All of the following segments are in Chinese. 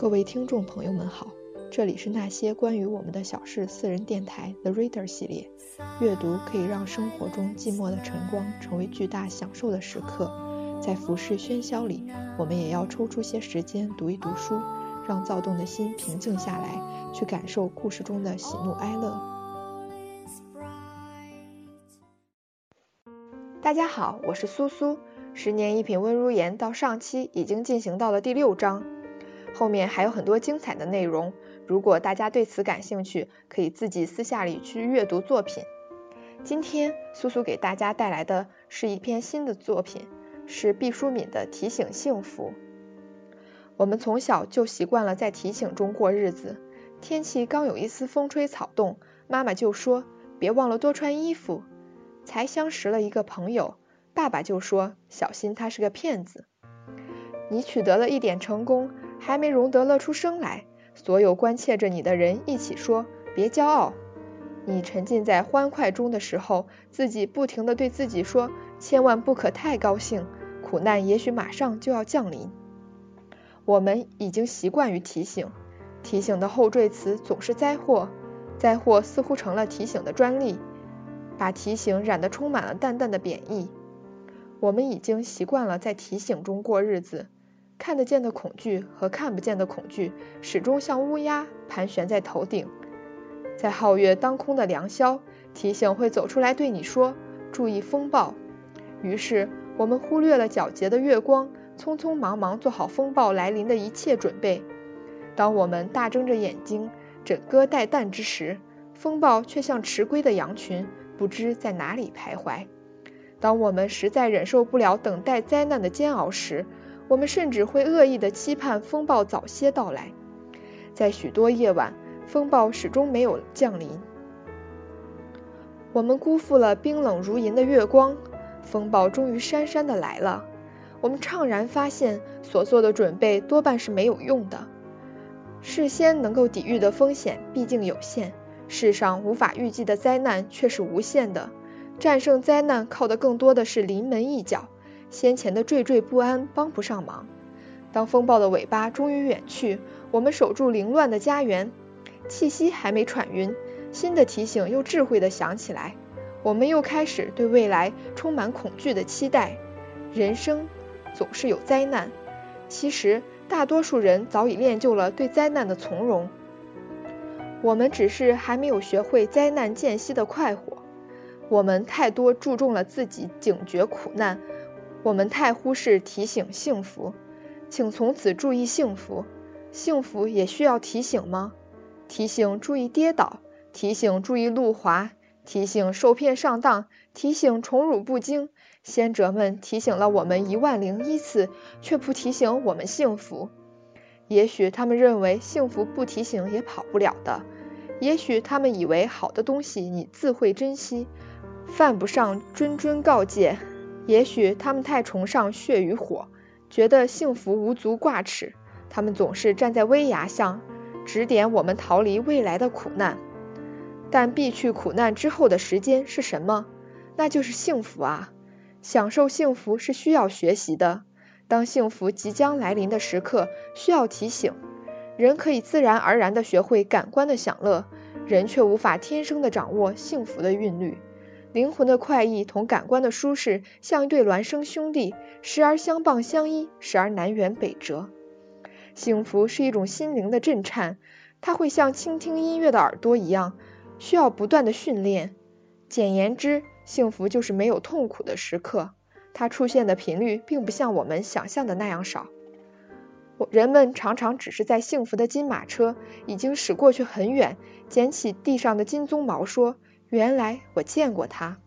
各位听众朋友们好，这里是那些关于我们的小事私人电台 The Reader 系列。阅读可以让生活中寂寞的晨光成为巨大享受的时刻，在浮世喧嚣里，我们也要抽出些时间读一读书，让躁动的心平静下来，去感受故事中的喜怒哀乐。大家好，我是苏苏。十年一品温如言到上期已经进行到了第六章，后面还有很多精彩的内容。如果大家对此感兴趣，可以自己私下里去阅读作品。今天苏苏给大家带来的是一篇新的作品，是毕淑敏的《提醒幸福》。我们从小就习惯了在提醒中过日子，天气刚有一丝风吹草动，妈妈就说别忘了多穿衣服。才相识了一个朋友。爸爸就说：“小心，他是个骗子。”你取得了一点成功，还没容得乐出声来，所有关切着你的人一起说：“别骄傲。”你沉浸在欢快中的时候，自己不停的对自己说：“千万不可太高兴，苦难也许马上就要降临。”我们已经习惯于提醒，提醒的后缀词总是灾祸，灾祸似乎成了提醒的专利，把提醒染得充满了淡淡的贬义。我们已经习惯了在提醒中过日子，看得见的恐惧和看不见的恐惧始终像乌鸦盘旋在头顶。在皓月当空的良宵，提醒会走出来对你说：“注意风暴。”于是我们忽略了皎洁的月光，匆匆忙忙做好风暴来临的一切准备。当我们大睁着眼睛枕戈待旦之时，风暴却像迟归的羊群，不知在哪里徘徊。当我们实在忍受不了等待灾难的煎熬时，我们甚至会恶意的期盼风暴早些到来。在许多夜晚，风暴始终没有降临，我们辜负了冰冷如银的月光，风暴终于姗姗的来了。我们怅然发现，所做的准备多半是没有用的。事先能够抵御的风险毕竟有限，世上无法预计的灾难却是无限的。战胜灾难靠的更多的是临门一脚，先前的惴惴不安帮不上忙。当风暴的尾巴终于远去，我们守住凌乱的家园，气息还没喘匀，新的提醒又智慧的响起来，我们又开始对未来充满恐惧的期待。人生总是有灾难，其实大多数人早已练就了对灾难的从容，我们只是还没有学会灾难间隙的快活。我们太多注重了自己警觉苦难，我们太忽视提醒幸福。请从此注意幸福，幸福也需要提醒吗？提醒注意跌倒，提醒注意路滑，提醒受骗上当，提醒宠辱不惊。先哲们提醒了我们一万零一次，却不提醒我们幸福。也许他们认为幸福不提醒也跑不了的，也许他们以为好的东西你自会珍惜。犯不上谆谆告诫，也许他们太崇尚血与火，觉得幸福无足挂齿。他们总是站在危崖上，指点我们逃离未来的苦难。但避去苦难之后的时间是什么？那就是幸福啊！享受幸福是需要学习的。当幸福即将来临的时刻，需要提醒。人可以自然而然地学会感官的享乐，人却无法天生地掌握幸福的韵律。灵魂的快意同感官的舒适，像一对孪生兄弟，时而相傍相依，时而南辕北辙。幸福是一种心灵的震颤，它会像倾听音乐的耳朵一样，需要不断的训练。简言之，幸福就是没有痛苦的时刻，它出现的频率并不像我们想象的那样少。人们常常只是在幸福的金马车已经驶过去很远，捡起地上的金鬃毛说。原来我见过他。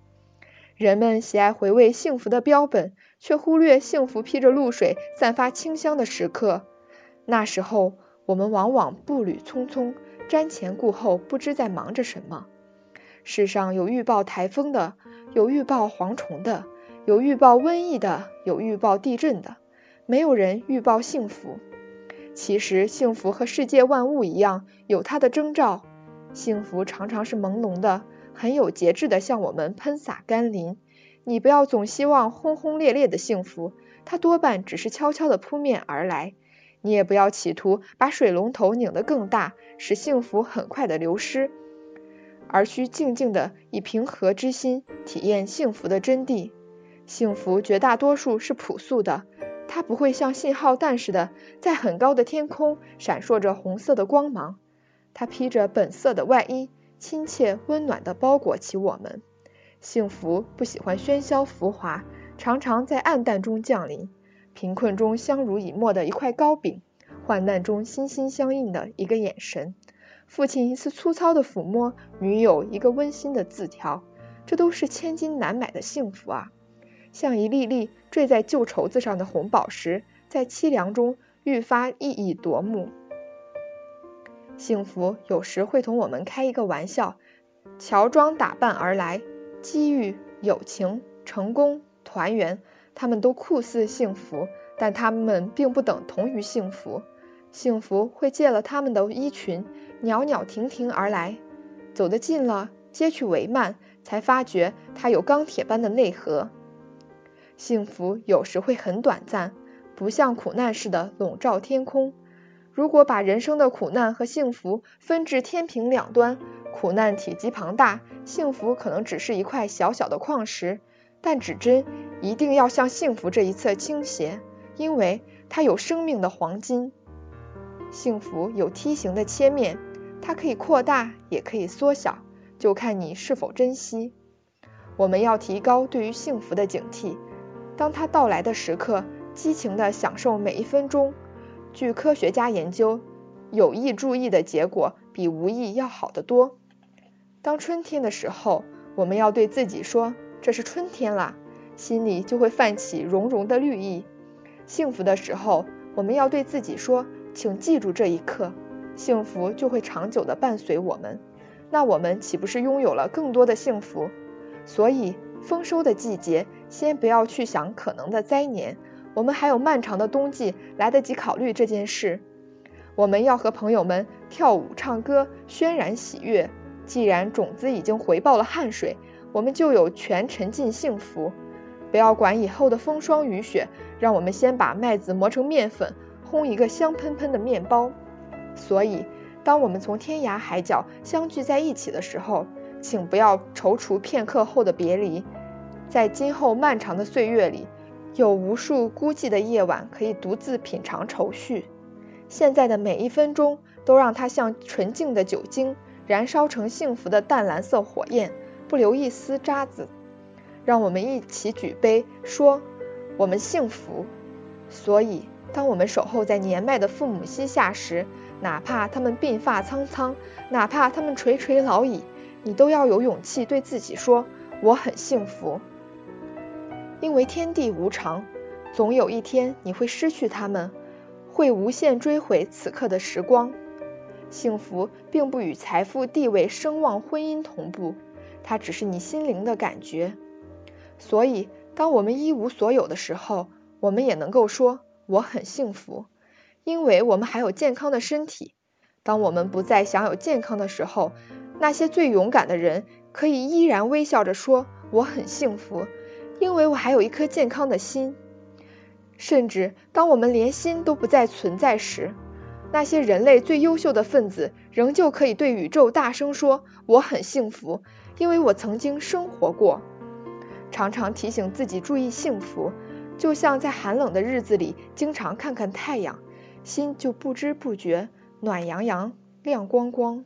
人们喜爱回味幸福的标本，却忽略幸福披着露水、散发清香的时刻。那时候，我们往往步履匆匆，瞻前顾后，不知在忙着什么。世上有预报台风的，有预报蝗虫的，有预报瘟疫的，有预报地震的，没有人预报幸福。其实，幸福和世界万物一样，有它的征兆。幸福常常是朦胧的。很有节制的向我们喷洒甘霖。你不要总希望轰轰烈烈的幸福，它多半只是悄悄的扑面而来。你也不要企图把水龙头拧得更大，使幸福很快的流失，而需静静的以平和之心体验幸福的真谛。幸福绝大多数是朴素的，它不会像信号弹似的在很高的天空闪烁着红色的光芒，它披着本色的外衣，亲切温暖地包裹起我们。幸福不喜欢喧嚣浮华，常常在暗淡中降临。贫困中相濡以沫的一块糕饼，患难中心心相印的一个眼神，父亲一次粗糙的抚摸，女友一个温馨的字条，这都是千金难买的幸福啊！像一粒粒坠在旧绸子上的红宝石，在凄凉中愈发熠熠夺目。幸福有时会同我们开一个玩笑，乔装打扮而来，机遇、友情、成功、团圆。他们都酷似幸福，但他们并不等同于幸福。幸福会借了他们的衣裙，袅袅婷婷而来。走得近了，接去帷幔，才发觉它有钢铁般的内核。幸福有时会很短暂，不像苦难似的笼罩天空。如果把人生的苦难和幸福分至天平两端，苦难体积庞大，幸福可能只是一块小小的矿石。但指针一定要向幸福这一侧倾斜，因为它有生命的黄金。幸福有梯形的切面，它可以扩大，也可以缩小，就看你是否珍惜。我们要提高对于幸福的警惕，当它到来的时刻，激情地享受每一分钟。据科学家研究，有意注意的结果比无意要好得多。当春天的时候，我们要对自己说。这是春天啦，心里就会泛起融融的绿意。幸福的时候，我们要对自己说：“请记住这一刻，幸福就会长久的伴随我们。”那我们岂不是拥有了更多的幸福？所以，丰收的季节，先不要去想可能的灾年，我们还有漫长的冬季，来得及考虑这件事。我们要和朋友们跳舞、唱歌，渲染喜悦。既然种子已经回报了汗水。我们就有权沉浸幸福，不要管以后的风霜雨雪，让我们先把麦子磨成面粉，烘一个香喷喷的面包。所以，当我们从天涯海角相聚在一起的时候，请不要踌躇片刻后的别离。在今后漫长的岁月里，有无数孤寂的夜晚可以独自品尝愁绪。现在的每一分钟，都让它像纯净的酒精，燃烧成幸福的淡蓝色火焰。不留一丝渣子，让我们一起举杯，说我们幸福。所以，当我们守候在年迈的父母膝下时，哪怕他们鬓发苍苍，哪怕他们垂垂老矣，你都要有勇气对自己说：我很幸福。因为天地无常，总有一天你会失去他们，会无限追悔此刻的时光。幸福并不与财富、地位、声望、婚姻同步。它只是你心灵的感觉，所以当我们一无所有的时候，我们也能够说我很幸福，因为我们还有健康的身体。当我们不再享有健康的时候，那些最勇敢的人可以依然微笑着说我很幸福，因为我还有一颗健康的心。甚至当我们连心都不再存在时，那些人类最优秀的分子仍旧可以对宇宙大声说我很幸福。因为我曾经生活过，常常提醒自己注意幸福，就像在寒冷的日子里经常看看太阳，心就不知不觉暖洋洋、亮光光。